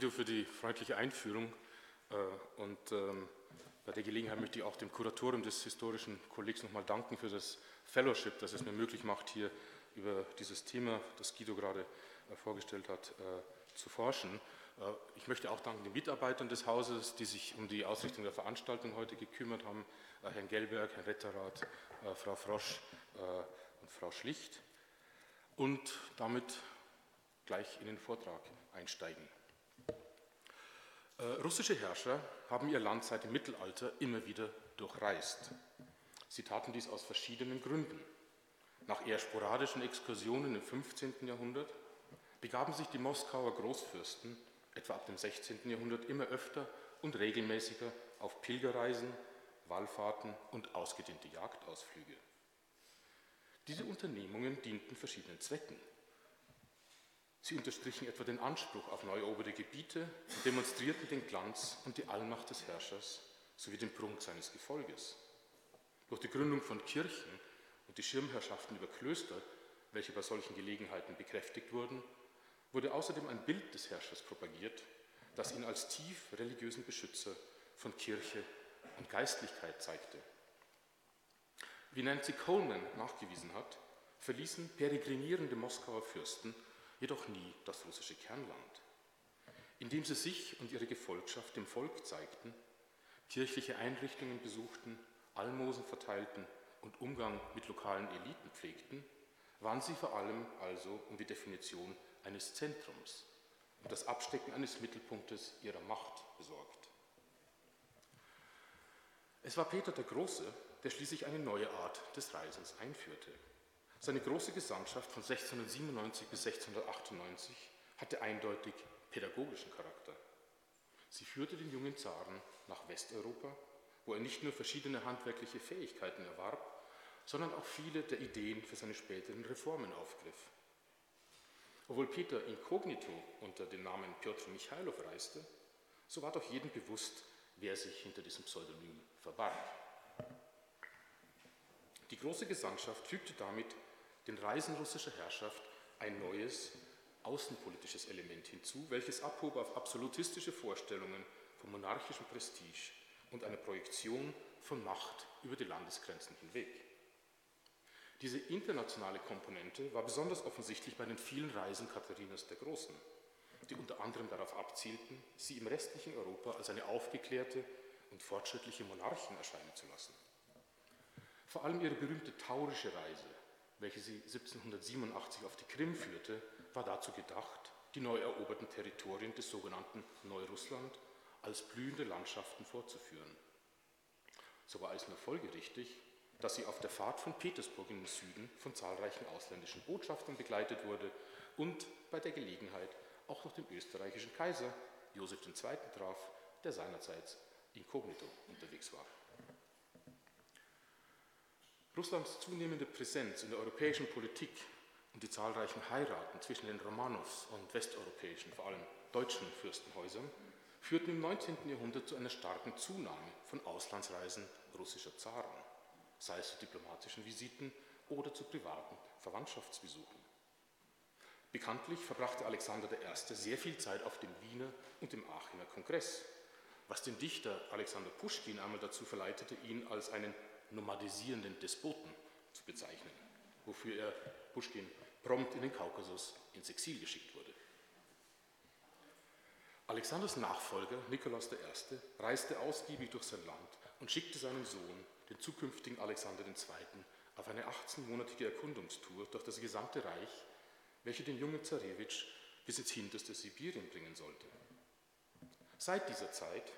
Guido für die freundliche Einführung äh, und ähm, bei der Gelegenheit möchte ich auch dem Kuratorium des Historischen Kollegs nochmal danken für das Fellowship, das es mir möglich macht, hier über dieses Thema, das Guido gerade äh, vorgestellt hat, äh, zu forschen. Ich möchte auch danken den Mitarbeitern des Hauses, die sich um die Ausrichtung der Veranstaltung heute gekümmert haben, Herrn Gelberg, Herrn Retterath, Frau Frosch und Frau Schlicht. Und damit gleich in den Vortrag einsteigen. Äh, russische Herrscher haben ihr Land seit dem Mittelalter immer wieder durchreist. Sie taten dies aus verschiedenen Gründen. Nach eher sporadischen Exkursionen im 15. Jahrhundert begaben sich die Moskauer Großfürsten etwa ab dem 16. Jahrhundert immer öfter und regelmäßiger auf Pilgerreisen, Wallfahrten und ausgedehnte Jagdausflüge. Diese Unternehmungen dienten verschiedenen Zwecken. Sie unterstrichen etwa den Anspruch auf neu eroberte Gebiete und demonstrierten den Glanz und die Allmacht des Herrschers sowie den Prunk seines Gefolges. Durch die Gründung von Kirchen und die Schirmherrschaften über Klöster, welche bei solchen Gelegenheiten bekräftigt wurden, wurde außerdem ein Bild des Herrschers propagiert, das ihn als tief religiösen Beschützer von Kirche und Geistlichkeit zeigte. Wie Nancy Coleman nachgewiesen hat, verließen peregrinierende Moskauer Fürsten jedoch nie das russische Kernland. Indem sie sich und ihre Gefolgschaft dem Volk zeigten, kirchliche Einrichtungen besuchten, Almosen verteilten und Umgang mit lokalen Eliten pflegten, waren sie vor allem also um die Definition eines Zentrums und das Abstecken eines Mittelpunktes ihrer Macht besorgt. Es war Peter der Große, der schließlich eine neue Art des Reisens einführte. Seine große Gesandtschaft von 1697 bis 1698 hatte eindeutig pädagogischen Charakter. Sie führte den jungen Zaren nach Westeuropa, wo er nicht nur verschiedene handwerkliche Fähigkeiten erwarb, sondern auch viele der Ideen für seine späteren Reformen aufgriff. Obwohl Peter inkognito unter dem Namen Piotr Michailow reiste, so war doch jedem bewusst, wer sich hinter diesem Pseudonym verbarg. Die große Gesandtschaft fügte damit den Reisen russischer Herrschaft ein neues außenpolitisches Element hinzu, welches abhob auf absolutistische Vorstellungen von monarchischem Prestige und einer Projektion von Macht über die Landesgrenzen hinweg. Diese internationale Komponente war besonders offensichtlich bei den vielen Reisen Katharinas der Großen, die unter anderem darauf abzielten, sie im restlichen Europa als eine aufgeklärte und fortschrittliche Monarchin erscheinen zu lassen. Vor allem ihre berühmte taurische Reise welche sie 1787 auf die Krim führte, war dazu gedacht, die neu eroberten Territorien des sogenannten Neurussland als blühende Landschaften vorzuführen. So war es nur folgerichtig, dass sie auf der Fahrt von Petersburg in den Süden von zahlreichen ausländischen Botschaftern begleitet wurde und bei der Gelegenheit auch noch den österreichischen Kaiser Josef II. traf, der seinerzeit inkognito unterwegs war. Russlands zunehmende Präsenz in der europäischen Politik und die zahlreichen Heiraten zwischen den Romanows und westeuropäischen, vor allem deutschen Fürstenhäusern, führten im 19. Jahrhundert zu einer starken Zunahme von Auslandsreisen russischer Zaren, sei es zu diplomatischen Visiten oder zu privaten Verwandtschaftsbesuchen. Bekanntlich verbrachte Alexander I. sehr viel Zeit auf dem Wiener und dem Aachener Kongress, was den Dichter Alexander Puschkin einmal dazu verleitete, ihn als einen nomadisierenden Despoten zu bezeichnen, wofür er Puschkin prompt in den Kaukasus ins Exil geschickt wurde. Alexanders Nachfolger Nikolaus I. reiste ausgiebig durch sein Land und schickte seinen Sohn, den zukünftigen Alexander II., auf eine 18-monatige Erkundungstour durch das gesamte Reich, welche den jungen Zarewitsch bis ins hinterste Sibirien bringen sollte. Seit dieser Zeit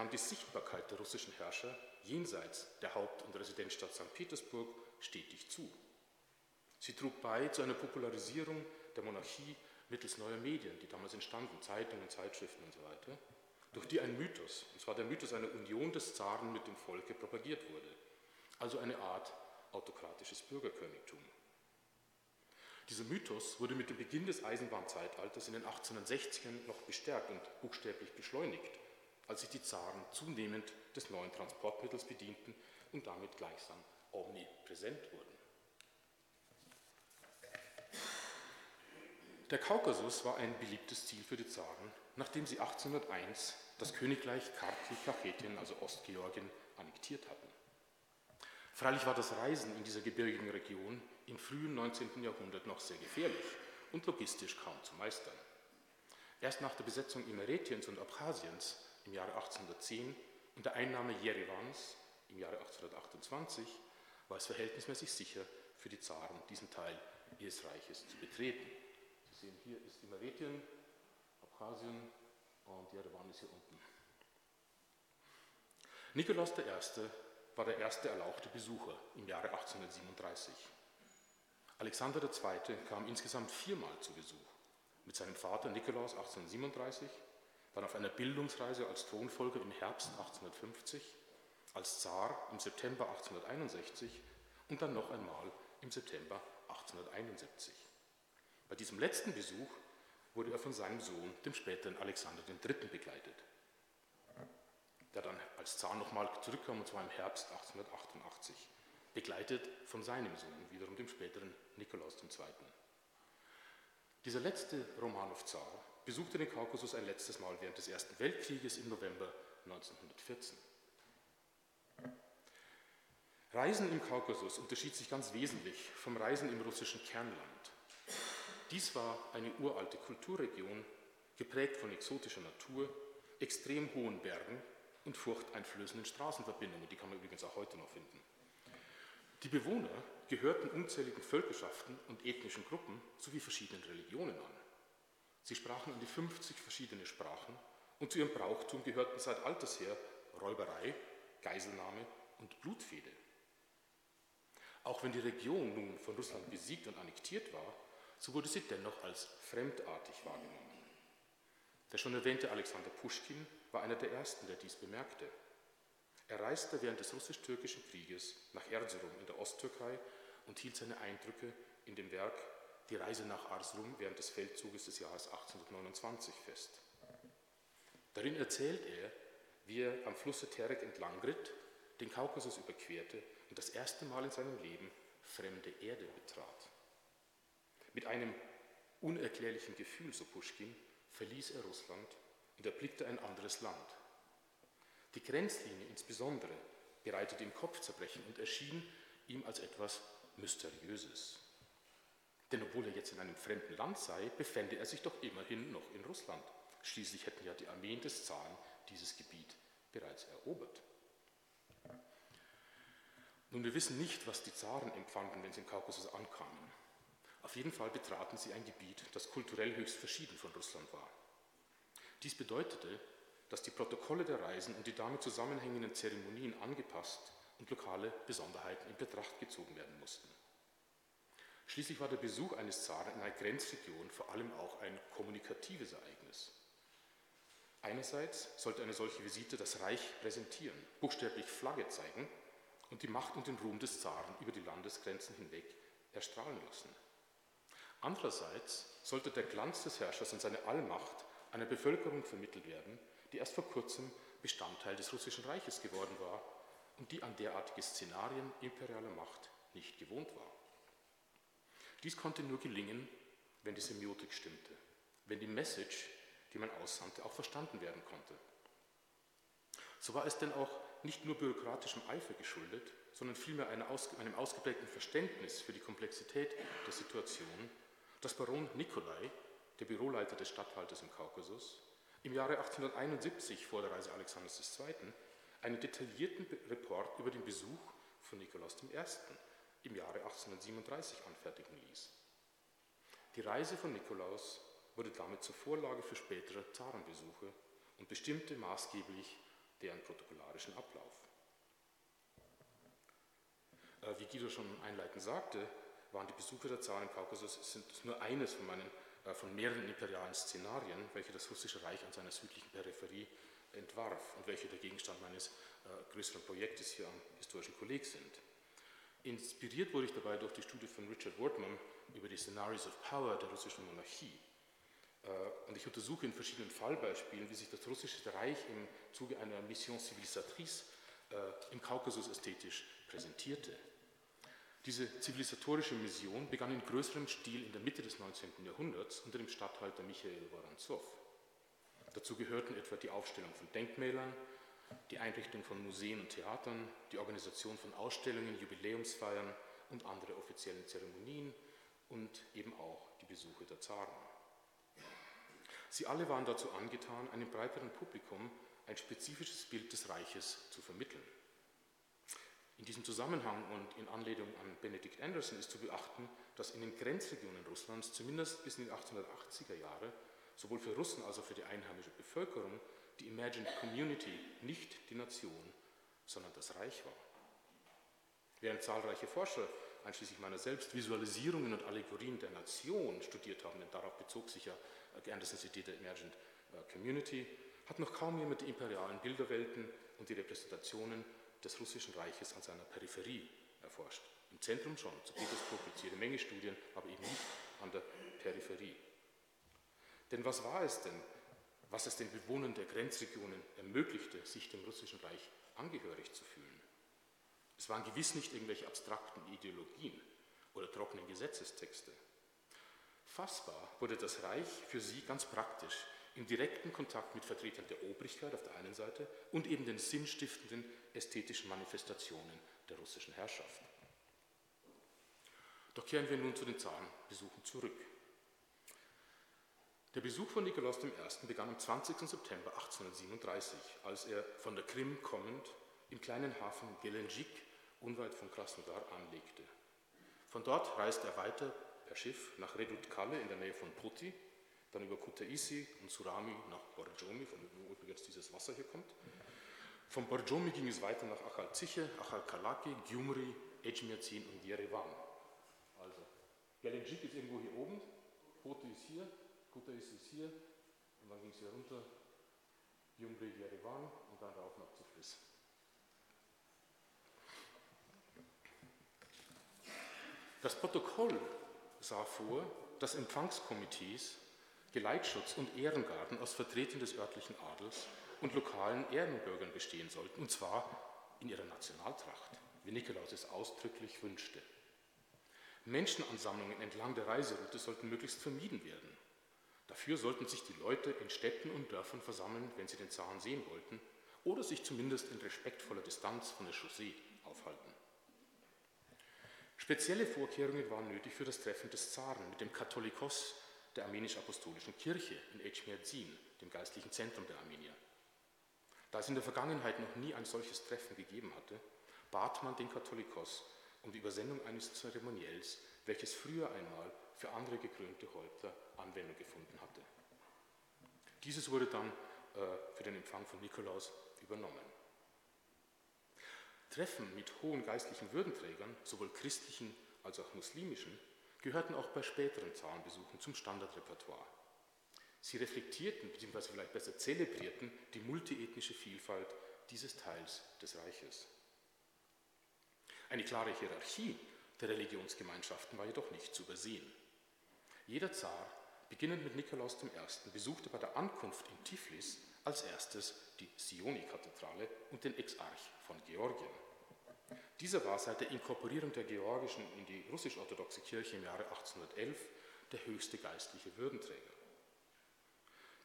nahm die Sichtbarkeit der russischen Herrscher jenseits der Haupt- und Residenzstadt St. Petersburg stetig zu. Sie trug bei zu einer Popularisierung der Monarchie mittels neuer Medien, die damals entstanden, Zeitungen, Zeitschriften und so weiter, durch die ein Mythos, und zwar der Mythos einer Union des Zaren mit dem Volke, propagiert wurde, also eine Art autokratisches Bürgerkönigtum. Dieser Mythos wurde mit dem Beginn des Eisenbahnzeitalters in den 1860ern noch bestärkt und buchstäblich beschleunigt, als sich die Zaren zunehmend des neuen Transportmittels bedienten und damit gleichsam omnipräsent wurden. Der Kaukasus war ein beliebtes Ziel für die Zaren, nachdem sie 1801 das Königreich Kartli-Kachetien, also Ostgeorgien, annektiert hatten. Freilich war das Reisen in dieser gebirgigen Region im frühen 19. Jahrhundert noch sehr gefährlich und logistisch kaum zu meistern. Erst nach der Besetzung Imeretiens und Abchasiens im Jahre 1810 und der Einnahme Jerevans im Jahre 1828 war es verhältnismäßig sicher für die Zaren, diesen Teil ihres Reiches zu betreten. Sie sehen, hier ist Imeretien, Abchasien und Jerewan ist hier unten. Nikolaus I. war der erste erlauchte Besucher im Jahre 1837. Alexander II. kam insgesamt viermal zu Besuch. Mit seinem Vater Nikolaus 1837, dann auf einer Bildungsreise als Thronfolger im Herbst 1850, als Zar im September 1861 und dann noch einmal im September 1871. Bei diesem letzten Besuch wurde er von seinem Sohn, dem späteren Alexander III., begleitet, der dann als Zar nochmal zurückkam, und zwar im Herbst 1888, begleitet von seinem Sohn, wiederum dem späteren Nikolaus II. Dieser letzte Romanov-Zar besuchte den Kaukasus ein letztes Mal während des Ersten Weltkrieges im November 1914. Reisen im Kaukasus unterschied sich ganz wesentlich vom Reisen im russischen Kernland. Dies war eine uralte Kulturregion, geprägt von exotischer Natur, extrem hohen Bergen und furchteinflößenden Straßenverbindungen, die kann man übrigens auch heute noch finden. Die Bewohner gehörten unzähligen Völkerschaften und ethnischen Gruppen sowie verschiedenen Religionen an. Sie sprachen an die 50 verschiedene Sprachen und zu ihrem Brauchtum gehörten seit alters her Räuberei, Geiselnahme und Blutfehde. Auch wenn die Region nun von Russland besiegt und annektiert war, so wurde sie dennoch als fremdartig wahrgenommen. Der schon erwähnte Alexander Puschkin war einer der ersten, der dies bemerkte. Er reiste während des russisch-türkischen Krieges nach Erzurum in der Osttürkei und hielt seine Eindrücke in dem Werk Die Reise nach Arzurum während des Feldzuges des Jahres 1829 fest. Darin erzählt er, wie er am Flusse Terek entlang ritt, den Kaukasus überquerte und das erste Mal in seinem Leben fremde Erde betrat. Mit einem unerklärlichen Gefühl, so Puschkin, verließ er Russland und erblickte ein anderes Land. Die Grenzlinie insbesondere bereitete ihm Kopfzerbrechen und erschien ihm als etwas Mysteriöses. Denn obwohl er jetzt in einem fremden Land sei, befände er sich doch immerhin noch in Russland. Schließlich hätten ja die Armeen des Zaren dieses Gebiet bereits erobert. Nun, wir wissen nicht, was die Zaren empfanden, wenn sie im Kaukasus ankamen. Auf jeden Fall betraten sie ein Gebiet, das kulturell höchst verschieden von Russland war. Dies bedeutete, dass die Protokolle der Reisen und die damit zusammenhängenden Zeremonien angepasst und lokale Besonderheiten in Betracht gezogen werden mussten. Schließlich war der Besuch eines Zaren in einer Grenzregion vor allem auch ein kommunikatives Ereignis. Einerseits sollte eine solche Visite das Reich präsentieren, buchstäblich Flagge zeigen und die Macht und den Ruhm des Zaren über die Landesgrenzen hinweg erstrahlen lassen. Andererseits sollte der Glanz des Herrschers und seine Allmacht einer Bevölkerung vermittelt werden, die erst vor kurzem Bestandteil des Russischen Reiches geworden war und die an derartige Szenarien imperialer Macht nicht gewohnt war. Dies konnte nur gelingen, wenn die Semiotik stimmte, wenn die Message, die man aussandte, auch verstanden werden konnte. So war es denn auch nicht nur bürokratischem Eifer geschuldet, sondern vielmehr einem ausgeprägten Verständnis für die Komplexität der Situation, dass Baron Nikolai, der Büroleiter des Statthalters im Kaukasus, im Jahre 1871 vor der Reise Alexanders II. einen detaillierten Report über den Besuch von Nikolaus I. im Jahre 1837 anfertigen ließ. Die Reise von Nikolaus wurde damit zur Vorlage für spätere Zarenbesuche und bestimmte maßgeblich deren protokollarischen Ablauf. Äh, wie Guido schon einleitend sagte, waren die Besuche der Zaren im Kaukasus sind nur eines von, meinen, äh, von mehreren imperialen Szenarien, welche das russische Reich an seiner südlichen Peripherie entwarf und welche der Gegenstand meines äh, größeren Projektes hier am historischen Kolleg sind. Inspiriert wurde ich dabei durch die Studie von Richard Wortman über die Scenarios of Power der russischen Monarchie. Äh, und ich untersuche in verschiedenen Fallbeispielen, wie sich das russische Reich im Zuge einer Mission Civilisatrice äh, im Kaukasus ästhetisch präsentierte. Diese zivilisatorische Mission begann in größerem Stil in der Mitte des 19. Jahrhunderts unter dem Statthalter Michael Woronzow. Dazu gehörten etwa die Aufstellung von Denkmälern, die Einrichtung von Museen und Theatern, die Organisation von Ausstellungen, Jubiläumsfeiern und andere offiziellen Zeremonien und eben auch die Besuche der Zaren. Sie alle waren dazu angetan, einem breiteren Publikum ein spezifisches Bild des Reiches zu vermitteln. In diesem Zusammenhang und in Anlehnung an Benedict Anderson ist zu beachten, dass in den Grenzregionen Russlands zumindest bis in die 1880er Jahre sowohl für Russen als auch für die einheimische Bevölkerung die Imagined Community nicht die Nation, sondern das Reich war. Während zahlreiche Forscher, einschließlich meiner selbst, Visualisierungen und Allegorien der Nation studiert haben, denn darauf bezog sich ja Andersons Idee der Imagined äh, Community, hat noch kaum jemand die imperialen Bilderwelten und die Repräsentationen des russischen Reiches an seiner Peripherie erforscht. Im Zentrum schon, zu Petersburg gibt es jede Menge Studien, aber eben nicht an der Peripherie. Denn was war es denn, was es den Bewohnern der Grenzregionen ermöglichte, sich dem russischen Reich angehörig zu fühlen? Es waren gewiss nicht irgendwelche abstrakten Ideologien oder trockenen Gesetzestexte. Fassbar wurde das Reich für sie ganz praktisch im direkten Kontakt mit Vertretern der Obrigkeit auf der einen Seite und eben den sinnstiftenden ästhetischen Manifestationen der russischen Herrschaft. Doch kehren wir nun zu den Zarenbesuchen zurück. Der Besuch von Nikolaus I. begann am 20. September 1837, als er von der Krim kommend im kleinen Hafen Gelenjik unweit von Krasnodar anlegte. Von dort reiste er weiter per Schiff nach Redutkalle in der Nähe von Puti, dann über Kutaisi und Surami nach Borjomi, von wo übrigens dieses Wasser hier kommt. Von Borjomi ging es weiter nach Achalziche, Achalkalaki, Gyumri, Ejmiazin und Yerevan. Also, Gelenjik ist irgendwo hier oben, Puti ist hier, Kutaisi ist hier und dann ging es hier runter, Gyumri, Yerevan und dann rauf nach Tiflis. Das Protokoll sah vor, dass Empfangskomitees Geleitschutz und Ehrengarten aus Vertretern des örtlichen Adels und lokalen Ehrenbürgern bestehen sollten, und zwar in ihrer Nationaltracht, wie Nikolaus es ausdrücklich wünschte. Menschenansammlungen entlang der Reiseroute sollten möglichst vermieden werden. Dafür sollten sich die Leute in Städten und Dörfern versammeln, wenn sie den Zaren sehen wollten, oder sich zumindest in respektvoller Distanz von der Chaussee aufhalten. Spezielle Vorkehrungen waren nötig für das Treffen des Zaren mit dem Katholikos der armenisch-apostolischen Kirche in Echmiadzin, dem geistlichen Zentrum der Armenier. Da es in der Vergangenheit noch nie ein solches Treffen gegeben hatte, bat man den Katholikos um die Übersendung eines Zeremoniells, welches früher einmal für andere gekrönte Häupter Anwendung gefunden hatte. Dieses wurde dann äh, für den Empfang von Nikolaus übernommen. Treffen mit hohen geistlichen Würdenträgern, sowohl christlichen als auch muslimischen, gehörten auch bei späteren Zarenbesuchen zum Standardrepertoire. Sie reflektierten bzw. vielleicht besser zelebrierten die multiethnische Vielfalt dieses Teils des Reiches. Eine klare Hierarchie der Religionsgemeinschaften war jedoch nicht zu übersehen. Jeder Zar, beginnend mit Nikolaus I., besuchte bei der Ankunft in Tiflis als erstes die Sioni-Kathedrale und den Exarch von Georgien. Dieser war seit der Inkorporierung der Georgischen in die russisch-orthodoxe Kirche im Jahre 1811 der höchste geistliche Würdenträger.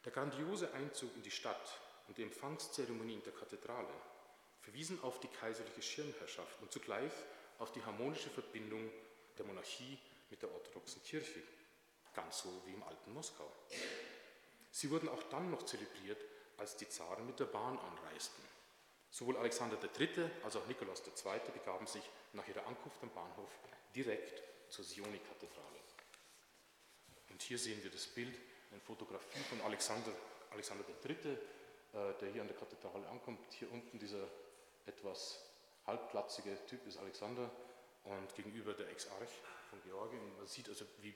Der grandiose Einzug in die Stadt und die Empfangszeremonie in der Kathedrale verwiesen auf die kaiserliche Schirmherrschaft und zugleich auf die harmonische Verbindung der Monarchie mit der orthodoxen Kirche, ganz so wie im alten Moskau. Sie wurden auch dann noch zelebriert, als die Zaren mit der Bahn anreisten. Sowohl Alexander III. als auch Nikolaus II. begaben sich nach ihrer Ankunft am Bahnhof direkt zur Sioni-Kathedrale. Und hier sehen wir das Bild, eine Fotografie von Alexander, Alexander III., äh, der hier an der Kathedrale ankommt. Hier unten dieser etwas halbplatzige Typ ist Alexander und gegenüber der Exarch von Georgien. Man sieht also, wie,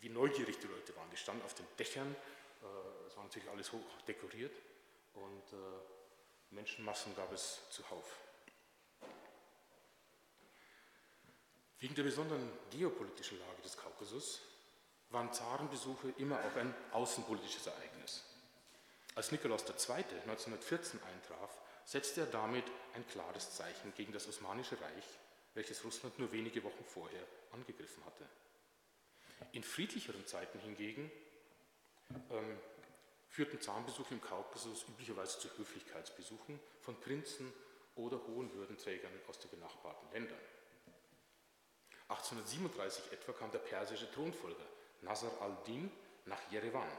wie, neugierig die Leute waren. Die standen auf den Dächern, äh, es war natürlich alles hoch dekoriert und äh, Menschenmassen gab es zuhauf. Wegen der besonderen geopolitischen Lage des Kaukasus waren Zarenbesuche immer auch ein außenpolitisches Ereignis. Als Nikolaus II. 1914 eintraf, setzte er damit ein klares Zeichen gegen das Osmanische Reich, welches Russland nur wenige Wochen vorher angegriffen hatte. In friedlicheren Zeiten hingegen ähm, führten Zahnbesuche im Kaukasus üblicherweise zu Höflichkeitsbesuchen von Prinzen oder hohen Würdenträgern aus den benachbarten Ländern. 1837 etwa kam der persische Thronfolger Nasr al-Din nach Jerewan,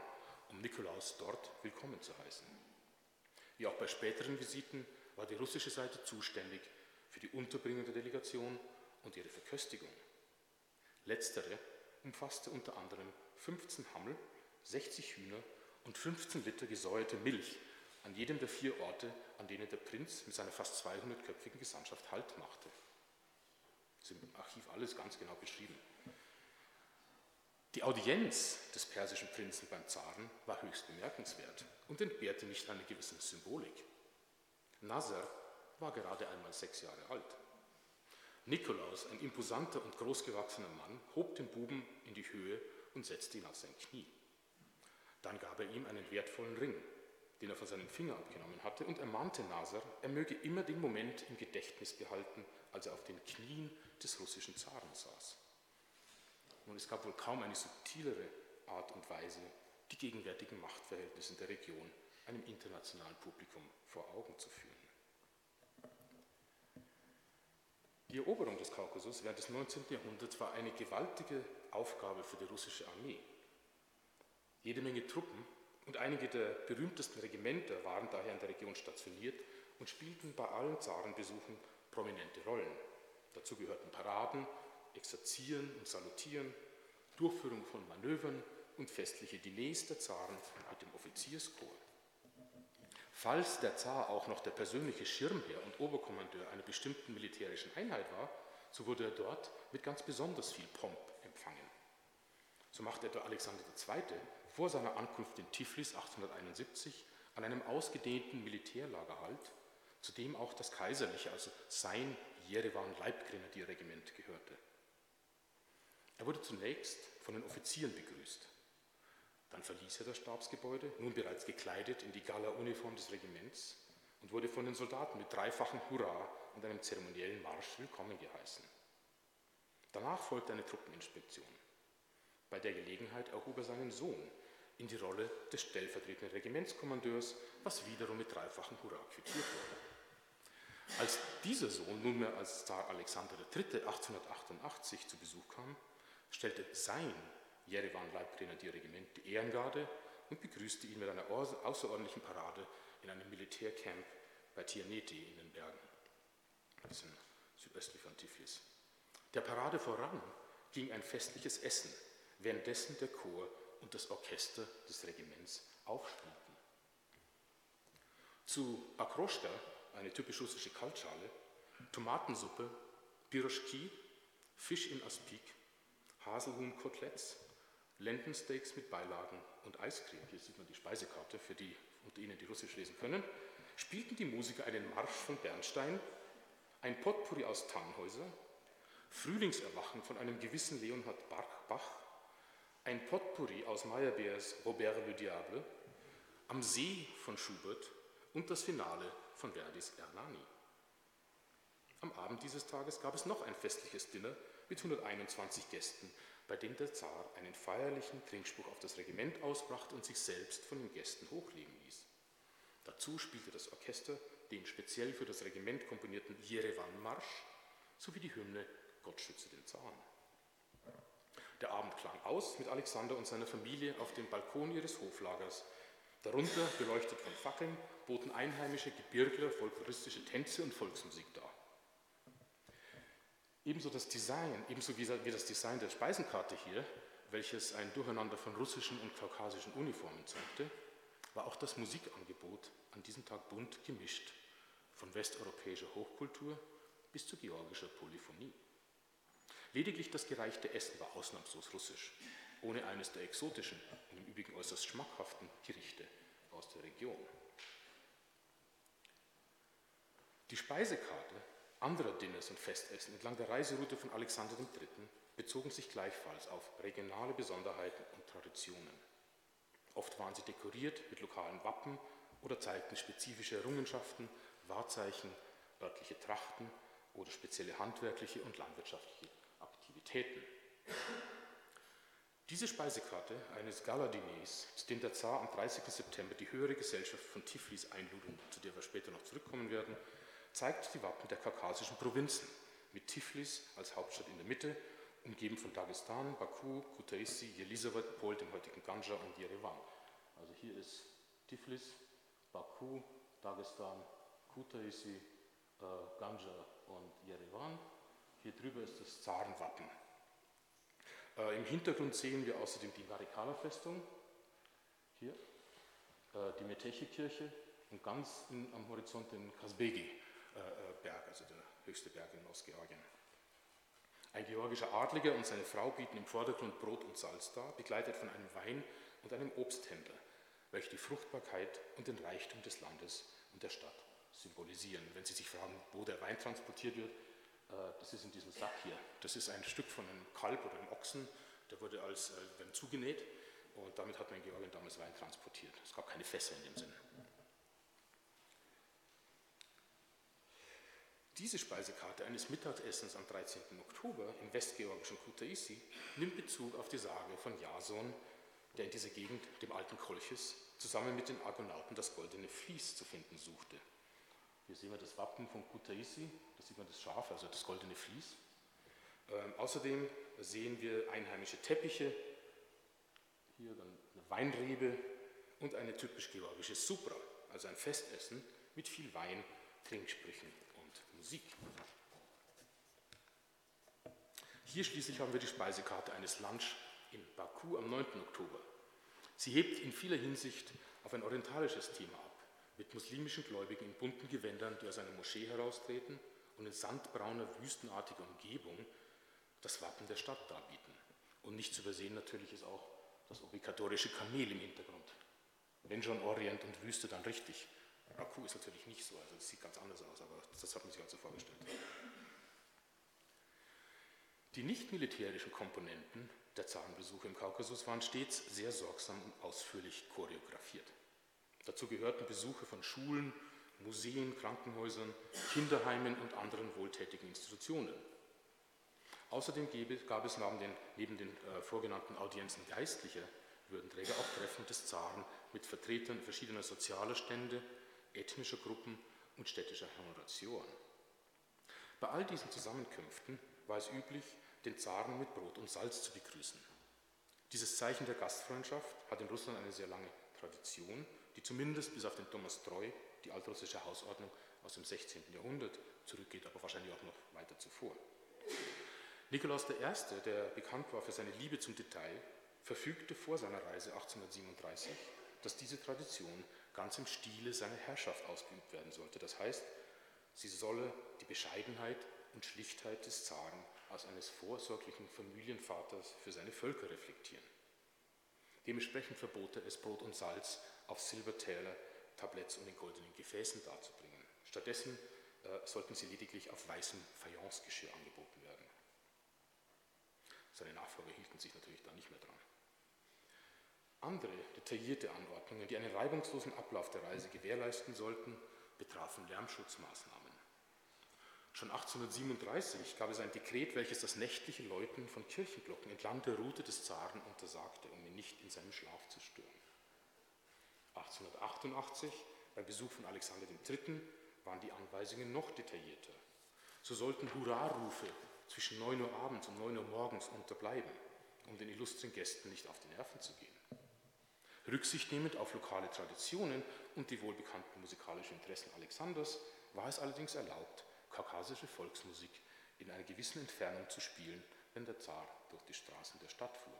um Nikolaus dort willkommen zu heißen. Wie auch bei späteren Visiten war die russische Seite zuständig für die Unterbringung der Delegation und ihre Verköstigung. Letztere umfasste unter anderem 15 Hammel, 60 Hühner und 15 Liter gesäuerte Milch an jedem der vier Orte, an denen der Prinz mit seiner fast 200-köpfigen Gesandtschaft Halt machte. Das ist im Archiv alles ganz genau beschrieben. Die Audienz des persischen Prinzen beim Zaren war höchst bemerkenswert und entbehrte nicht einer gewissen Symbolik. Nasser war gerade einmal sechs Jahre alt. Nikolaus, ein imposanter und großgewachsener Mann, hob den Buben in die Höhe und setzte ihn auf sein Knie. Dann gab er ihm einen wertvollen Ring, den er von seinem Finger abgenommen hatte, und ermahnte Nasser, er möge immer den Moment im Gedächtnis behalten, als er auf den Knien des russischen Zaren saß. Nun, es gab wohl kaum eine subtilere Art und Weise, die gegenwärtigen Machtverhältnisse in der Region einem internationalen Publikum vor Augen zu führen. Die Eroberung des Kaukasus während des 19. Jahrhunderts war eine gewaltige Aufgabe für die russische Armee. Jede Menge Truppen und einige der berühmtesten Regimenter waren daher in der Region stationiert und spielten bei allen Zarenbesuchen prominente Rollen. Dazu gehörten Paraden, Exerzieren und Salutieren, Durchführung von Manövern und festliche Diners der Zaren mit dem Offizierskorps. Falls der Zar auch noch der persönliche Schirmherr und Oberkommandeur einer bestimmten militärischen Einheit war, so wurde er dort mit ganz besonders viel Pomp empfangen. So machte etwa Alexander II. vor seiner Ankunft in Tiflis 871 an einem ausgedehnten Militärlager halt, zu dem auch das kaiserliche, also sein Jerewan Leibgrenadierregiment gehörte. Er wurde zunächst von den Offizieren begrüßt. Dann verließ er das Stabsgebäude, nun bereits gekleidet in die Gala-Uniform des Regiments und wurde von den Soldaten mit dreifachem Hurra und einem zeremoniellen Marsch willkommen geheißen. Danach folgte eine Truppeninspektion. Bei der Gelegenheit erhob er seinen Sohn in die Rolle des stellvertretenden Regimentskommandeurs, was wiederum mit dreifachem Hurra quittiert wurde. Als dieser Sohn nunmehr als Zar Alexander III. 1888 zu Besuch kam, stellte sein Jerewan-Leibgrenadierregiment die Ehrengarde und begrüßte ihn mit einer außerordentlichen Parade in einem Militärcamp bei Tianeti in den Bergen, ein bisschen südöstlich von Tiflis. Der Parade voran ging ein festliches Essen, währenddessen der Chor und das Orchester des Regiments aufspielten. Zu Akroschka, eine typisch russische Kaltschale, Tomatensuppe, Piroschki, Fisch in Aspik Haselhuhn-Koteletts, Lendensteaks mit Beilagen und Eiscreme, hier sieht man die Speisekarte für die unter Ihnen, die Russisch lesen können, spielten die Musiker einen Marsch von Bernstein, ein Potpourri aus Tannhäuser, Frühlingserwachen von einem gewissen Leonhard Bach, ein Potpourri aus Meyerbeers Robert le Diable, Am See von Schubert und das Finale von Verdis Ernani. Am Abend dieses Tages gab es noch ein festliches Dinner mit 121 Gästen, bei dem der Zar einen feierlichen Trinkspruch auf das Regiment ausbrachte und sich selbst von den Gästen hochlegen ließ. Dazu spielte das Orchester den speziell für das Regiment komponierten Jerewan-Marsch sowie die Hymne Gott schütze den Zaren. Der Abend klang aus mit Alexander und seiner Familie auf dem Balkon ihres Hoflagers. Darunter, beleuchtet von Fackeln, boten einheimische Gebirgler folkloristische Tänze und Volksmusik dar. Ebenso das Design, ebenso wie das Design der Speisenkarte hier, welches ein Durcheinander von russischen und kaukasischen Uniformen zeigte, war auch das Musikangebot an diesem Tag bunt gemischt, von westeuropäischer Hochkultur bis zu georgischer Polyphonie. Lediglich das gereichte Essen war ausnahmslos russisch, ohne eines der exotischen und im Übrigen äußerst schmackhaften Gerichte aus der Region. Die Speisekarte anderer Dinners und Festessen entlang der Reiseroute von Alexander III. bezogen sich gleichfalls auf regionale Besonderheiten und Traditionen. Oft waren sie dekoriert mit lokalen Wappen oder zeigten spezifische Errungenschaften, Wahrzeichen, örtliche Trachten oder spezielle handwerkliche und landwirtschaftliche Aktivitäten. Diese Speisekarte eines Galadiners, zu dem der Zar am 30. September die höhere Gesellschaft von Tiflis einlud zu der wir später noch zurückkommen werden, zeigt die Wappen der kaukasischen Provinzen mit Tiflis als Hauptstadt in der Mitte, umgeben von Dagestan, Baku, Kutaisi, Jelisawat, Pol, dem heutigen Ganja und Jerewan. Also hier ist Tiflis, Baku, Dagestan, Kutaisi, äh, Ganja und Jerewan. Hier drüber ist das Zarenwappen. Äh, Im Hintergrund sehen wir außerdem die Varikala-Festung, hier, äh, die Meteche-Kirche und ganz in, am Horizont den Kasbegi-Berg, also der höchste Berg in Ostgeorgien. Ein georgischer Adliger und seine Frau bieten im Vordergrund Brot und Salz dar, begleitet von einem Wein- und einem Obsthändler, welche die Fruchtbarkeit und den Reichtum des Landes und der Stadt symbolisieren. Wenn Sie sich fragen, wo der Wein transportiert wird, äh, das ist in diesem Sack hier. Das ist ein Stück von einem Kalb oder einem Ochsen, der wurde als äh, zugenäht und damit hat man in Georgien damals Wein transportiert. Es gab keine Fässer in dem Sinn. Diese Speisekarte eines Mittagessens am 13. Oktober im westgeorgischen Kutaisi nimmt Bezug auf die Sage von Jason, der in dieser Gegend, dem alten Kolchis, zusammen mit den Argonauten das goldene Vlies zu finden suchte. Hier sehen wir das Wappen von Kutaisi, da sieht man das Schaf, also das goldene Vlies. Ähm, außerdem sehen wir einheimische Teppiche, hier dann eine Weinrebe und eine typisch georgische Supra, also ein Festessen mit viel Wein, Trinksprüchen Musik. Hier schließlich haben wir die Speisekarte eines Lunch in Baku am 9. Oktober. Sie hebt in vieler Hinsicht auf ein orientalisches Thema ab mit muslimischen Gläubigen in bunten Gewändern, die aus einer Moschee heraustreten und in sandbrauner, wüstenartiger Umgebung das Wappen der Stadt darbieten. Und nicht zu übersehen natürlich ist auch das obligatorische Kamel im Hintergrund. Wenn schon Orient und Wüste, dann richtig. Baku ist natürlich nicht so, also es sieht ganz anders aus, aber das hat man sich also vorgestellt. Die nicht militärischen Komponenten der Zarenbesuche im Kaukasus waren stets sehr sorgsam und ausführlich choreografiert. Dazu gehörten Besuche von Schulen, Museen, Krankenhäusern, Kinderheimen und anderen wohltätigen Institutionen. Außerdem gab es neben den, neben den äh, vorgenannten Audienzen geistlicher Würdenträger auch Treffen des Zaren mit Vertretern verschiedener sozialer Stände, ethnischer Gruppen und städtischer Honoratioren. Bei all diesen Zusammenkünften war es üblich, den Zaren mit Brot und Salz zu begrüßen. Dieses Zeichen der Gastfreundschaft hat in Russland eine sehr lange Tradition die zumindest bis auf den Thomas Treu, die altrussische Hausordnung aus dem 16. Jahrhundert, zurückgeht, aber wahrscheinlich auch noch weiter zuvor. Nikolaus I., der bekannt war für seine Liebe zum Detail, verfügte vor seiner Reise 1837, dass diese Tradition ganz im Stile seiner Herrschaft ausgeübt werden sollte. Das heißt, sie solle die Bescheidenheit und Schlichtheit des Zaren als eines vorsorglichen Familienvaters für seine Völker reflektieren. Dementsprechend verbot er es, Brot und Salz auf Silbertäler, Tabletts und in goldenen Gefäßen darzubringen. Stattdessen äh, sollten sie lediglich auf weißem Fayencegeschirr angeboten werden. Seine Nachfolger hielten sich natürlich da nicht mehr dran. Andere detaillierte Anordnungen, die einen reibungslosen Ablauf der Reise gewährleisten sollten, betrafen Lärmschutzmaßnahmen. Schon 1837 gab es ein Dekret, welches das nächtliche Läuten von Kirchenglocken entlang der Route des Zaren untersagte, um ihn nicht in seinem Schlaf zu stören. 1888, beim Besuch von Alexander III., waren die Anweisungen noch detaillierter. So sollten Hurrarufe zwischen 9 Uhr abends und 9 Uhr morgens unterbleiben, um den illustren Gästen nicht auf die Nerven zu gehen. Rücksicht nehmend auf lokale Traditionen und die wohlbekannten musikalischen Interessen Alexanders war es allerdings erlaubt, kaukasische Volksmusik in einer gewissen Entfernung zu spielen, wenn der Zar durch die Straßen der Stadt fuhr.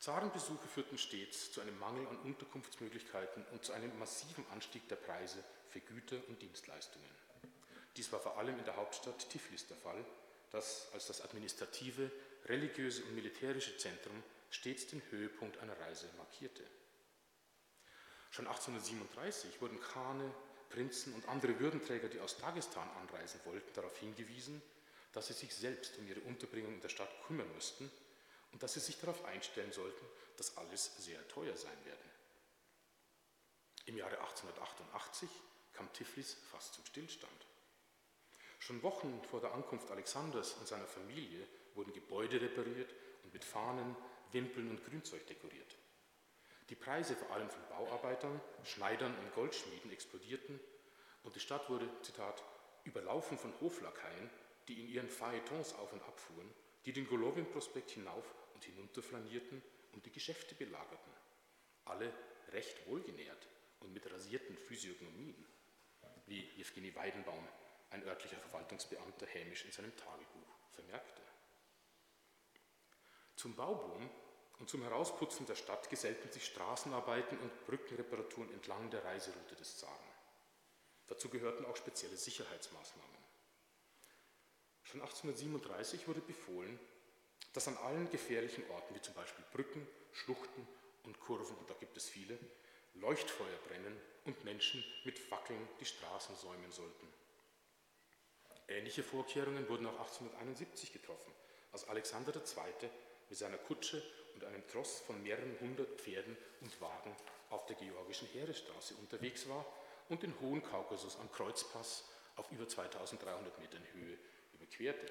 Zarenbesuche führten stets zu einem Mangel an Unterkunftsmöglichkeiten und zu einem massiven Anstieg der Preise für Güter und Dienstleistungen. Dies war vor allem in der Hauptstadt Tiflis der Fall, das als das administrative, religiöse und militärische Zentrum stets den Höhepunkt einer Reise markierte. Schon 1837 wurden Khane, Prinzen und andere Würdenträger, die aus Dagestan anreisen wollten, darauf hingewiesen, dass sie sich selbst um ihre Unterbringung in der Stadt kümmern müssten und dass sie sich darauf einstellen sollten, dass alles sehr teuer sein werde. Im Jahre 1888 kam Tiflis fast zum Stillstand. Schon Wochen vor der Ankunft Alexanders und seiner Familie wurden Gebäude repariert und mit Fahnen, Wimpeln und Grünzeug dekoriert. Die Preise vor allem von Bauarbeitern, Schneidern und Goldschmieden explodierten und die Stadt wurde, Zitat, überlaufen von Hoflakaien, die in ihren Feuilletons auf und abfuhren, die den Golovin-Prospekt hinauf und hinunter flanierten und die Geschäfte belagerten. Alle recht wohlgenährt und mit rasierten Physiognomien, wie Jewgeni Weidenbaum, ein örtlicher Verwaltungsbeamter, hämisch in seinem Tagebuch vermerkte. Zum Bauboom und zum Herausputzen der Stadt gesellten sich Straßenarbeiten und Brückenreparaturen entlang der Reiseroute des Zaren. Dazu gehörten auch spezielle Sicherheitsmaßnahmen. Schon 1837 wurde befohlen, dass an allen gefährlichen Orten, wie zum Beispiel Brücken, Schluchten und Kurven, und da gibt es viele, Leuchtfeuer brennen und Menschen mit Fackeln die Straßen säumen sollten. Ähnliche Vorkehrungen wurden auch 1871 getroffen, als Alexander II. mit seiner Kutsche und einem Tross von mehreren hundert Pferden und Wagen auf der georgischen Heeresstraße unterwegs war und den Hohen Kaukasus am Kreuzpass auf über 2300 Metern Höhe überquerte.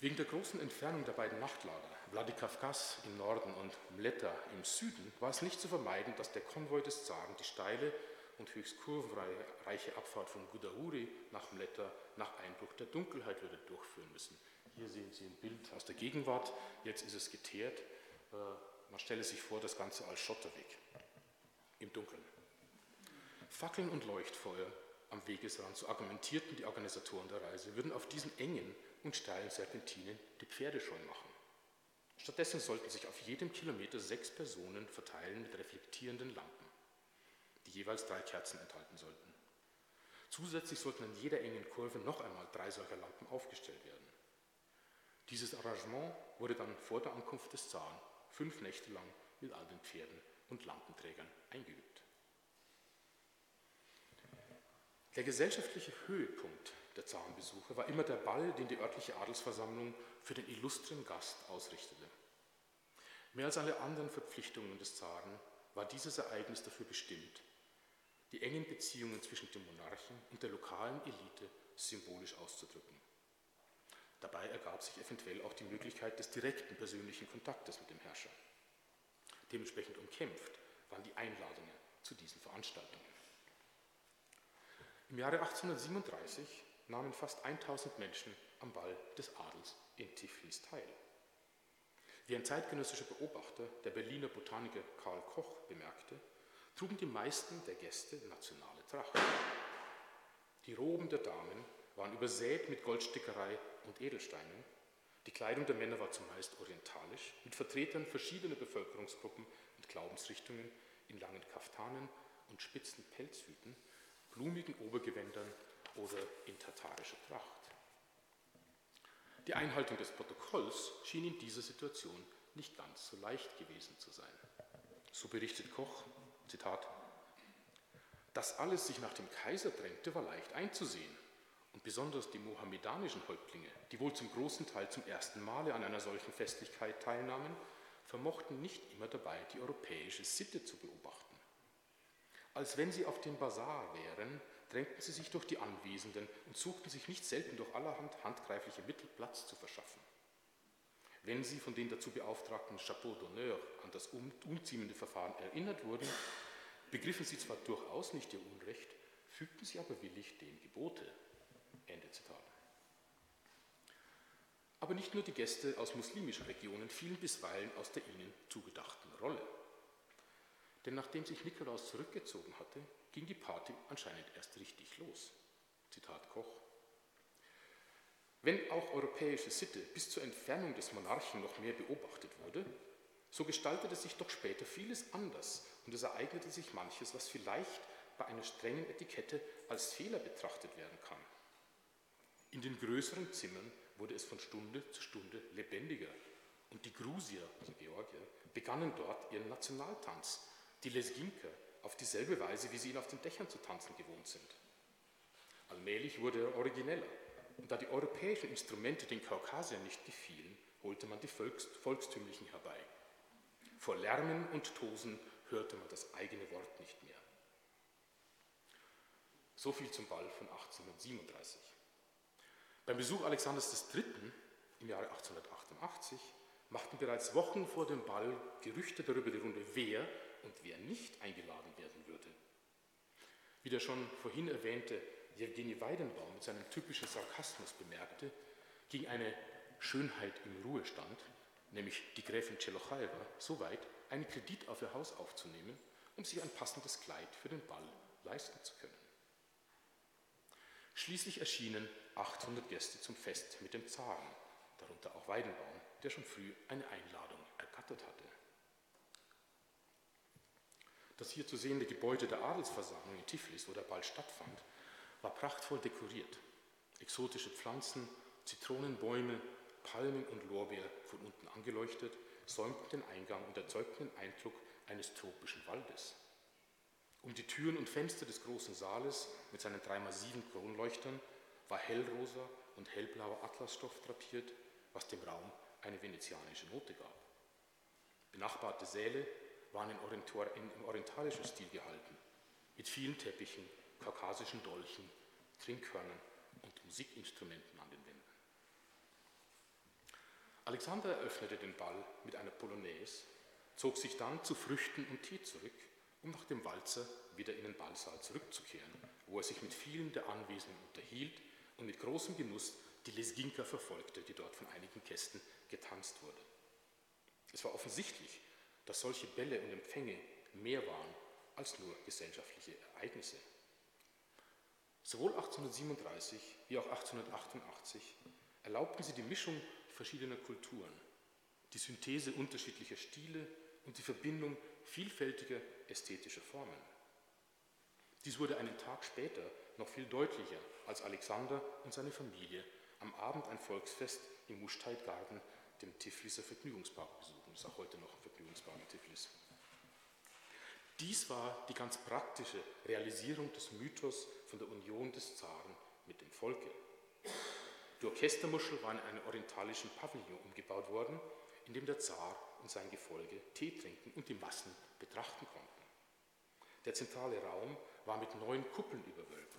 Wegen der großen Entfernung der beiden Nachtlager, Vladikavkaz im Norden und Mleta im Süden, war es nicht zu vermeiden, dass der Konvoi des Zaren die steile und höchst kurvenreiche Abfahrt von Gudauri nach Mleta nach Einbruch der Dunkelheit würde durchführen müssen. Hier sehen Sie ein Bild aus der Gegenwart, jetzt ist es geteert. Äh, man stelle sich vor, das Ganze als Schotterweg im Dunkeln. Fackeln und Leuchtfeuer am Wegesrand, so argumentierten die Organisatoren der Reise, würden auf diesen engen und steilen Serpentinen die Pferde scheu machen. Stattdessen sollten sich auf jedem Kilometer sechs Personen verteilen mit reflektierenden Lampen, die jeweils drei Kerzen enthalten sollten. Zusätzlich sollten an jeder engen Kurve noch einmal drei solcher Lampen aufgestellt werden. Dieses Arrangement wurde dann vor der Ankunft des Zaren fünf Nächte lang mit all den Pferden und Lampenträgern eingeübt. Der gesellschaftliche Höhepunkt der Zarenbesuche war immer der Ball, den die örtliche Adelsversammlung für den illustren Gast ausrichtete. Mehr als alle anderen Verpflichtungen des Zaren war dieses Ereignis dafür bestimmt, die engen Beziehungen zwischen dem Monarchen und der lokalen Elite symbolisch auszudrücken. Dabei ergab sich eventuell auch die Möglichkeit des direkten persönlichen Kontaktes mit dem Herrscher. Dementsprechend umkämpft waren die Einladungen zu diesen Veranstaltungen. Im Jahre 1837 nahmen fast 1000 Menschen am Ball des Adels in Tiflis teil. Wie ein zeitgenössischer Beobachter, der Berliner Botaniker Karl Koch, bemerkte, trugen die meisten der Gäste nationale Tracht. Die Roben der Damen waren übersät mit Goldstickerei und Edelsteinen. Die Kleidung der Männer war zumeist orientalisch, mit Vertretern verschiedener Bevölkerungsgruppen und Glaubensrichtungen in langen Kaftanen und spitzen Pelzhüten, blumigen Obergewändern oder in tatarischer Tracht. Die Einhaltung des Protokolls schien in dieser Situation nicht ganz so leicht gewesen zu sein. So berichtet Koch, Zitat, dass alles sich nach dem Kaiser drängte, war leicht einzusehen. Und besonders die mohammedanischen Häuptlinge, die wohl zum großen Teil zum ersten Male an einer solchen Festlichkeit teilnahmen, vermochten nicht immer dabei, die europäische Sitte zu beobachten. Als wenn sie auf dem Bazar wären, drängten sie sich durch die Anwesenden und suchten sich nicht selten durch allerhand handgreifliche Mittel Platz zu verschaffen. Wenn sie von den dazu beauftragten Chapeau d'honneur an das umziehende Verfahren erinnert wurden, begriffen sie zwar durchaus nicht ihr Unrecht, fügten sie aber willig dem Gebote. Ende Zitat. Aber nicht nur die Gäste aus muslimischen Regionen fielen bisweilen aus der ihnen zugedachten Rolle. Denn nachdem sich Nikolaus zurückgezogen hatte, ging die Party anscheinend erst richtig los. Zitat Koch. Wenn auch europäische Sitte bis zur Entfernung des Monarchen noch mehr beobachtet wurde, so gestaltete sich doch später vieles anders und es ereignete sich manches, was vielleicht bei einer strengen Etikette als Fehler betrachtet werden kann. In den größeren Zimmern wurde es von Stunde zu Stunde lebendiger und die Grusier, also Georgier, begannen dort ihren Nationaltanz, die Lesginker auf dieselbe Weise, wie sie ihn auf den Dächern zu tanzen gewohnt sind. Allmählich wurde er origineller, und da die europäischen Instrumente den Kaukasiern nicht gefielen, holte man die Volks volkstümlichen herbei. Vor Lärmen und Tosen hörte man das eigene Wort nicht mehr. So viel zum Ball von 1837. Beim Besuch Alexanders III. im Jahre 1888 machten bereits Wochen vor dem Ball Gerüchte darüber die Runde, wer und wer nicht eingeladen werden würde. Wie der schon vorhin erwähnte Jewgeni Weidenbaum mit seinem typischen Sarkasmus bemerkte, ging eine Schönheit im Ruhestand, nämlich die Gräfin Celochaeva, so weit, einen Kredit auf ihr Haus aufzunehmen, um sich ein passendes Kleid für den Ball leisten zu können. Schließlich erschienen 800 Gäste zum Fest mit dem Zaren, darunter auch Weidenbaum, der schon früh eine Einladung ergattert hatte. Das hier zu sehende Gebäude der Adelsversammlung in Tiflis, wo der Ball stattfand, war prachtvoll dekoriert. Exotische Pflanzen, Zitronenbäume, Palmen und Lorbeer von unten angeleuchtet, säumten den Eingang und erzeugten den Eindruck eines tropischen Waldes. Um die Türen und Fenster des großen Saales mit seinen 3x7 Kronleuchtern war hellrosa und hellblauer Atlasstoff drapiert, was dem Raum eine venezianische Note gab. Benachbarte Säle waren im orientalischen Stil gehalten, mit vielen Teppichen, kaukasischen Dolchen, Trinkhörnern und Musikinstrumenten an den Wänden. Alexander eröffnete den Ball mit einer Polonaise, zog sich dann zu Früchten und Tee zurück, um nach dem Walzer wieder in den Ballsaal zurückzukehren, wo er sich mit vielen der Anwesenden unterhielt und mit großem Genuss die Lesginka verfolgte, die dort von einigen Gästen getanzt wurde. Es war offensichtlich, dass solche Bälle und Empfänge mehr waren als nur gesellschaftliche Ereignisse. Sowohl 1837 wie auch 1888 erlaubten sie die Mischung verschiedener Kulturen, die Synthese unterschiedlicher Stile und die Verbindung vielfältiger ästhetischer Formen. Dies wurde einen Tag später noch viel deutlicher, als Alexander und seine Familie am Abend ein Volksfest im Muschteitgarten, dem Tifliser Vergnügungspark, besuchen. Das ist auch heute noch ein Vergnügungspark in Tiflis. Dies war die ganz praktische Realisierung des Mythos von der Union des Zaren mit dem Volke. Die Orchestermuschel war in einen orientalischen Pavillon umgebaut worden, in dem der Zar und sein Gefolge Tee trinken und die Massen betrachten konnten. Der zentrale Raum war mit neun Kuppeln überwölbt.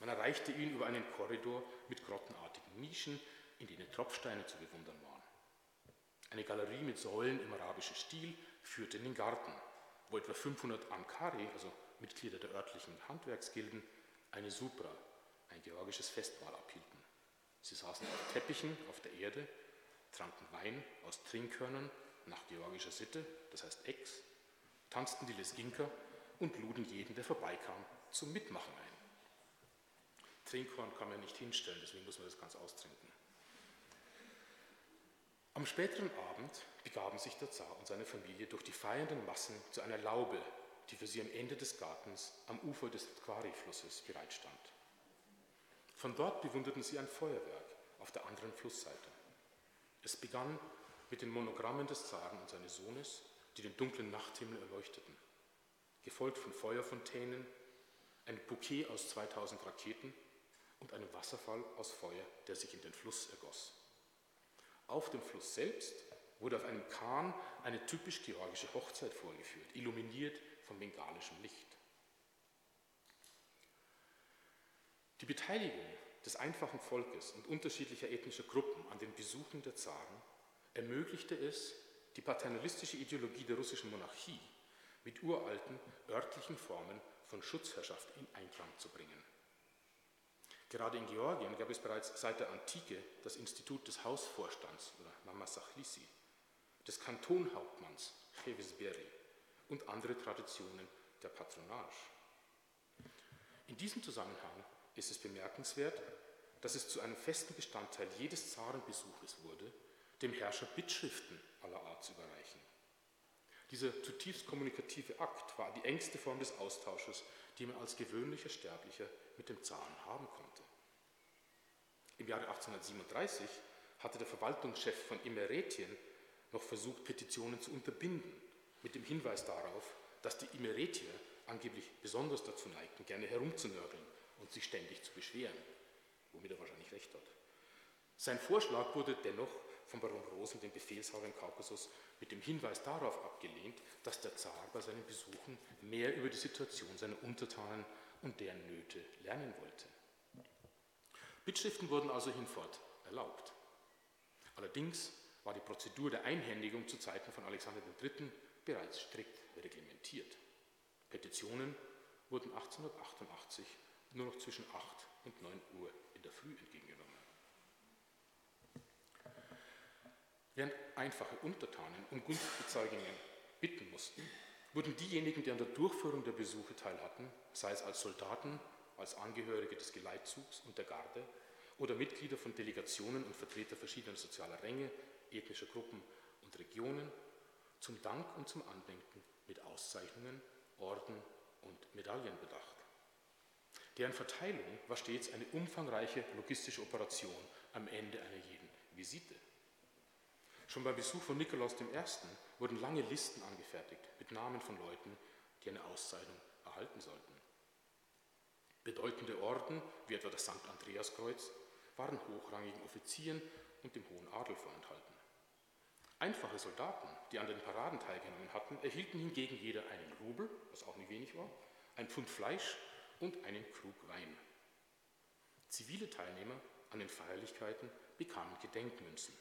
Man erreichte ihn über einen Korridor mit grottenartigen Nischen, in denen Tropfsteine zu bewundern waren. Eine Galerie mit Säulen im arabischen Stil führte in den Garten, wo etwa 500 Ankari, also Mitglieder der örtlichen Handwerksgilden, eine Supra, ein georgisches Festmahl abhielten. Sie saßen auf Teppichen auf der Erde, tranken Wein aus Trinkhörnern nach georgischer Sitte, das heißt Ex, tanzten die Lesginka und luden jeden, der vorbeikam, zum Mitmachen ein. Trinkhorn kann man nicht hinstellen, deswegen muss man das ganz austrinken. Am späteren Abend begaben sich der Zar und seine Familie durch die feiernden Massen zu einer Laube, die für sie am Ende des Gartens am Ufer des Tquari-Flusses bereitstand. Von dort bewunderten sie ein Feuerwerk auf der anderen Flussseite. Es begann mit den Monogrammen des Zaren und seines Sohnes, die den dunklen Nachthimmel erleuchteten, gefolgt von Feuerfontänen, ein Bouquet aus 2000 Raketen und einem Wasserfall aus Feuer, der sich in den Fluss ergoss. Auf dem Fluss selbst wurde auf einem Kahn eine typisch georgische Hochzeit vorgeführt, illuminiert von bengalischem Licht. Die Beteiligung des einfachen Volkes und unterschiedlicher ethnischer Gruppen an den Besuchen der Zaren ermöglichte es, die paternalistische Ideologie der russischen Monarchie mit uralten örtlichen Formen von Schutzherrschaft in Einklang zu bringen. Gerade in Georgien gab es bereits seit der Antike das Institut des Hausvorstands oder Namasachlisi, des Kantonhauptmanns Chevisberi und andere Traditionen der Patronage. In diesem Zusammenhang ist es bemerkenswert, dass es zu einem festen Bestandteil jedes Zarenbesuches wurde, dem Herrscher Bittschriften aller Art zu überreichen. Dieser zutiefst kommunikative Akt war die engste Form des Austausches, die man als gewöhnlicher Sterblicher mit dem Zaren haben konnte. Im Jahre 1837 hatte der Verwaltungschef von Imeretien noch versucht, Petitionen zu unterbinden, mit dem Hinweis darauf, dass die Imeretier angeblich besonders dazu neigten, gerne herumzunörgeln und sich ständig zu beschweren, womit er wahrscheinlich recht hat. Sein Vorschlag wurde dennoch von Baron Rosen, dem Befehlshaber im Kaukasus, mit dem Hinweis darauf abgelehnt, dass der Zar bei seinen Besuchen mehr über die Situation seiner Untertanen und deren Nöte lernen wollte. Bittschriften wurden also hinfort erlaubt. Allerdings war die Prozedur der Einhändigung zu Zeiten von Alexander III. bereits strikt reglementiert. Petitionen wurden 1888 nur noch zwischen 8 und 9 Uhr in der Früh entgegengenommen. Während einfache Untertanen um Gunstbezeugungen bitten mussten, wurden diejenigen, die an der Durchführung der Besuche teilhatten, sei es als Soldaten, als Angehörige des Geleitzugs und der Garde oder Mitglieder von Delegationen und Vertreter verschiedener sozialer Ränge, ethnischer Gruppen und Regionen, zum Dank und zum Andenken mit Auszeichnungen, Orden und Medaillen bedacht. Deren Verteilung war stets eine umfangreiche logistische Operation am Ende einer jeden Visite. Schon beim Besuch von Nikolaus I. wurden lange Listen angefertigt mit Namen von Leuten, die eine Auszeichnung erhalten sollten. Bedeutende Orden, wie etwa das St. Andreaskreuz, waren hochrangigen Offizieren und dem hohen Adel vorenthalten. Einfache Soldaten, die an den Paraden teilgenommen hatten, erhielten hingegen jeder einen Rubel, was auch nicht wenig war, ein Pfund Fleisch und einen Krug Wein. Zivile Teilnehmer an den Feierlichkeiten bekamen Gedenkmünzen.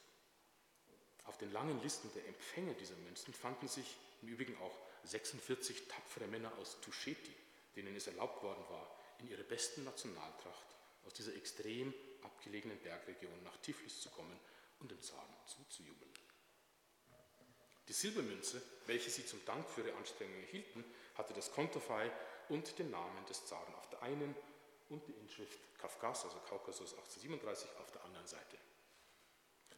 Auf den langen Listen der Empfänger dieser Münzen fanden sich im Übrigen auch 46 tapfere Männer aus Tuscheti, denen es erlaubt worden war, in ihrer besten Nationaltracht aus dieser extrem abgelegenen Bergregion nach Tiflis zu kommen und dem Zaren zuzujubeln. Die Silbermünze, welche sie zum Dank für ihre Anstrengungen erhielten, hatte das Konterfei und den Namen des Zaren auf der einen und die Inschrift Kafkas, also Kaukasus 1837, auf der anderen Seite.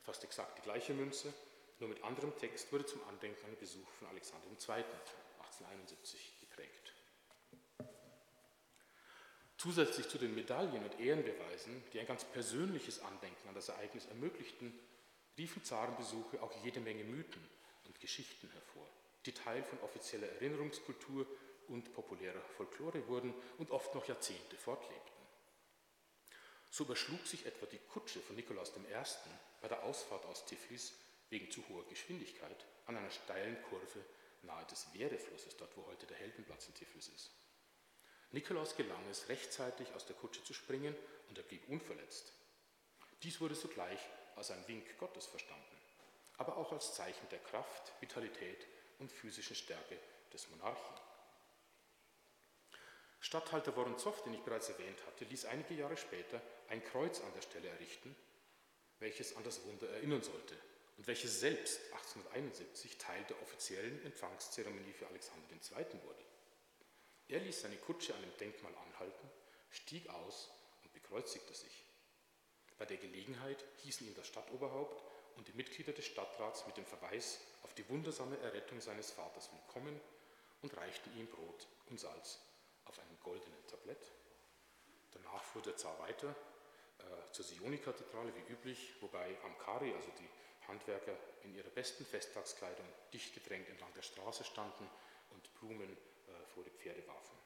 Fast exakt die gleiche Münze, nur mit anderem Text, wurde zum Andenken an den Besuch von Alexander II. 1871 geprägt. Zusätzlich zu den Medaillen und Ehrenbeweisen, die ein ganz persönliches Andenken an das Ereignis ermöglichten, riefen Zarenbesuche auch jede Menge Mythen und Geschichten hervor, die Teil von offizieller Erinnerungskultur und populärer Folklore wurden und oft noch Jahrzehnte fortlebten. So überschlug sich etwa die Kutsche von Nikolaus I. bei der Ausfahrt aus Tiflis wegen zu hoher Geschwindigkeit an einer steilen Kurve nahe des Wehreflusses, dort wo heute der Heldenplatz in Tiflis ist. Nikolaus gelang es, rechtzeitig aus der Kutsche zu springen und er blieb unverletzt. Dies wurde sogleich als ein Wink Gottes verstanden, aber auch als Zeichen der Kraft, Vitalität und physischen Stärke des Monarchen. Statthalter Woronzow, den ich bereits erwähnt hatte, ließ einige Jahre später ein Kreuz an der Stelle errichten, welches an das Wunder erinnern sollte und welches selbst 1871 Teil der offiziellen Empfangszeremonie für Alexander II. wurde. Er ließ seine Kutsche an dem Denkmal anhalten, stieg aus und bekreuzigte sich. Bei der Gelegenheit hießen ihn das Stadtoberhaupt und die Mitglieder des Stadtrats mit dem Verweis auf die wundersame Errettung seines Vaters willkommen und reichten ihm Brot und Salz auf einem goldenen Tablett. Danach fuhr der Zar weiter zur Sioni-Kathedrale wie üblich, wobei Amkari, also die Handwerker in ihrer besten Festtagskleidung, dicht gedrängt entlang der Straße standen und Blumen äh, vor die Pferde warfen.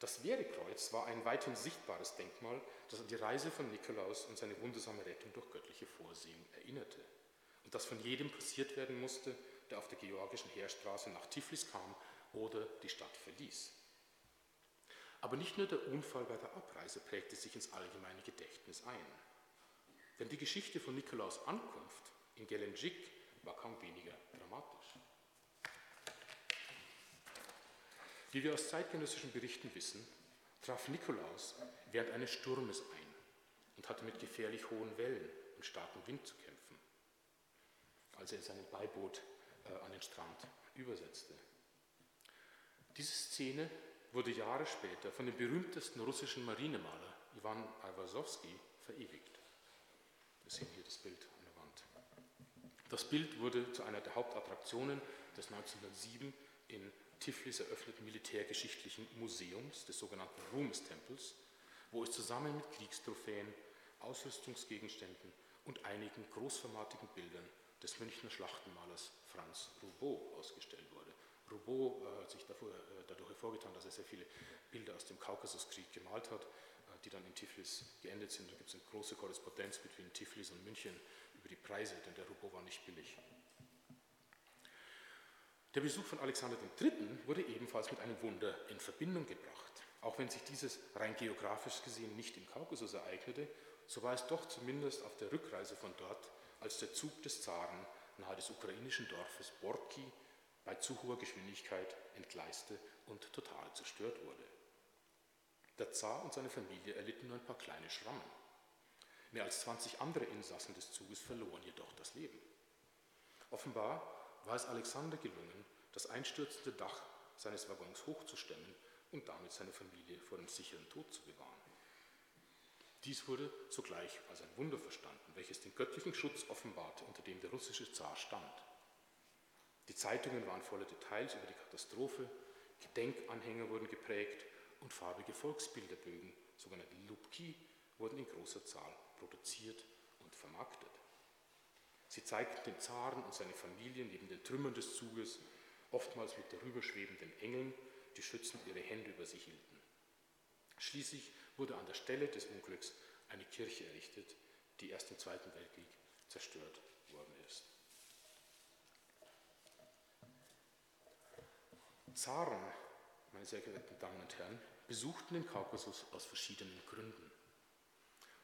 Das Wehrkreuz war ein weithin sichtbares Denkmal, das an die Reise von Nikolaus und seine wundersame Rettung durch göttliche Vorsehung erinnerte und das von jedem passiert werden musste, der auf der georgischen Heerstraße nach Tiflis kam oder die Stadt verließ. Aber nicht nur der Unfall bei der Abreise prägte sich ins allgemeine Gedächtnis ein. Denn die Geschichte von Nikolaus Ankunft in Gelendzhik war kaum weniger dramatisch. Wie wir aus zeitgenössischen Berichten wissen, traf Nikolaus während eines Sturmes ein und hatte mit gefährlich hohen Wellen und starkem Wind zu kämpfen, als er in seinem Beiboot äh, an den Strand übersetzte. Diese Szene wurde Jahre später von dem berühmtesten russischen Marinemaler Iwan Aiwasowski verewigt. Wir sehen hier das Bild an der Wand. Das Bild wurde zu einer der Hauptattraktionen des 1907 in Tiflis eröffneten Militärgeschichtlichen Museums, des sogenannten Ruhmestempels, wo es zusammen mit Kriegstrophäen, Ausrüstungsgegenständen und einigen großformatigen Bildern des Münchner Schlachtenmalers Franz Roubaud ausgestellt wurde. Roubaud äh, hat sich davor, äh, dadurch hervorgetan, dass er sehr viele Bilder aus dem Kaukasuskrieg gemalt hat, äh, die dann in Tiflis geendet sind. Da gibt es eine große Korrespondenz zwischen Tiflis und München über die Preise, denn der Roubaud war nicht billig. Der Besuch von Alexander III. wurde ebenfalls mit einem Wunder in Verbindung gebracht. Auch wenn sich dieses rein geografisch gesehen nicht im Kaukasus ereignete, so war es doch zumindest auf der Rückreise von dort, als der Zug des Zaren nahe des ukrainischen Dorfes Borki bei zu hoher Geschwindigkeit entgleiste und total zerstört wurde. Der Zar und seine Familie erlitten nur ein paar kleine Schrammen. Mehr als 20 andere Insassen des Zuges verloren jedoch das Leben. Offenbar war es Alexander gelungen, das einstürzende Dach seines Waggons hochzustemmen und damit seine Familie vor dem sicheren Tod zu bewahren. Dies wurde sogleich als ein Wunder verstanden, welches den göttlichen Schutz offenbarte, unter dem der russische Zar stand. Die Zeitungen waren voller Details über die Katastrophe, Gedenkanhänger wurden geprägt und farbige Volksbilderbögen, sogenannte Lubki, wurden in großer Zahl produziert und vermarktet. Sie zeigten den Zaren und seine Familie neben den Trümmern des Zuges, oftmals mit darüberschwebenden Engeln, die schützend ihre Hände über sie hielten. Schließlich wurde an der Stelle des Unglücks eine Kirche errichtet, die erst im Zweiten Weltkrieg zerstört worden ist. Zaren, meine sehr geehrten Damen und Herren, besuchten den Kaukasus aus verschiedenen Gründen.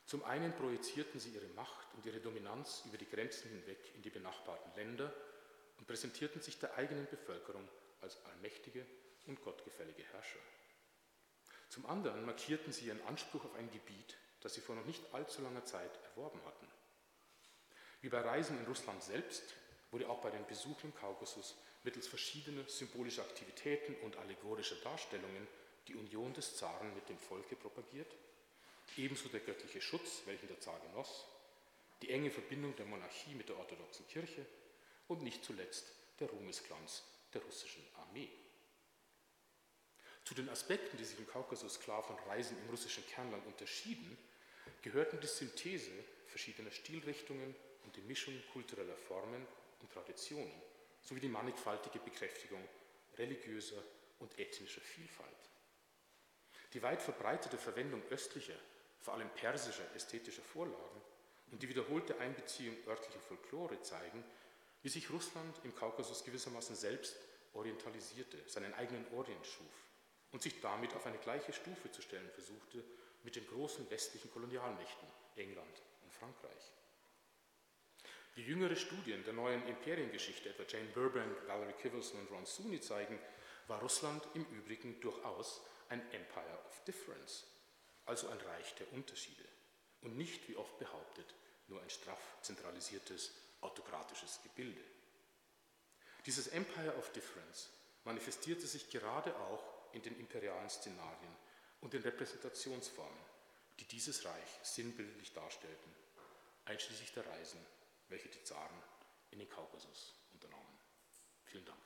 Zum einen projizierten sie ihre Macht und ihre Dominanz über die Grenzen hinweg in die benachbarten Länder und präsentierten sich der eigenen Bevölkerung als allmächtige und gottgefällige Herrscher. Zum anderen markierten sie ihren Anspruch auf ein Gebiet, das sie vor noch nicht allzu langer Zeit erworben hatten. Wie bei Reisen in Russland selbst wurde auch bei den Besuchen im Kaukasus mittels verschiedener symbolischer Aktivitäten und allegorischer Darstellungen die Union des Zaren mit dem Volke propagiert, ebenso der göttliche Schutz, welchen der Zar genoss, die enge Verbindung der Monarchie mit der orthodoxen Kirche und nicht zuletzt der Ruhmesglanz der russischen Armee. Zu den Aspekten, die sich im Kaukasus klar von Reisen im russischen Kernland unterschieden, gehörten die Synthese verschiedener Stilrichtungen und die Mischung kultureller Formen und Traditionen sowie die mannigfaltige Bekräftigung religiöser und ethnischer Vielfalt. Die weit verbreitete Verwendung östlicher, vor allem persischer ästhetischer Vorlagen und die wiederholte Einbeziehung örtlicher Folklore zeigen, wie sich Russland im Kaukasus gewissermaßen selbst orientalisierte, seinen eigenen Orient schuf und sich damit auf eine gleiche Stufe zu stellen versuchte mit den großen westlichen Kolonialmächten England und Frankreich. Wie jüngere Studien der neuen Imperiengeschichte, etwa Jane Burbank, Valerie Kivelson und Ron Suney zeigen, war Russland im Übrigen durchaus ein Empire of Difference, also ein Reich der Unterschiede und nicht, wie oft behauptet, nur ein straff zentralisiertes, autokratisches Gebilde. Dieses Empire of Difference manifestierte sich gerade auch in den imperialen Szenarien und den Repräsentationsformen, die dieses Reich sinnbildlich darstellten, einschließlich der Reisen, welche die Zaren in den Kaukasus unternommen. Vielen Dank.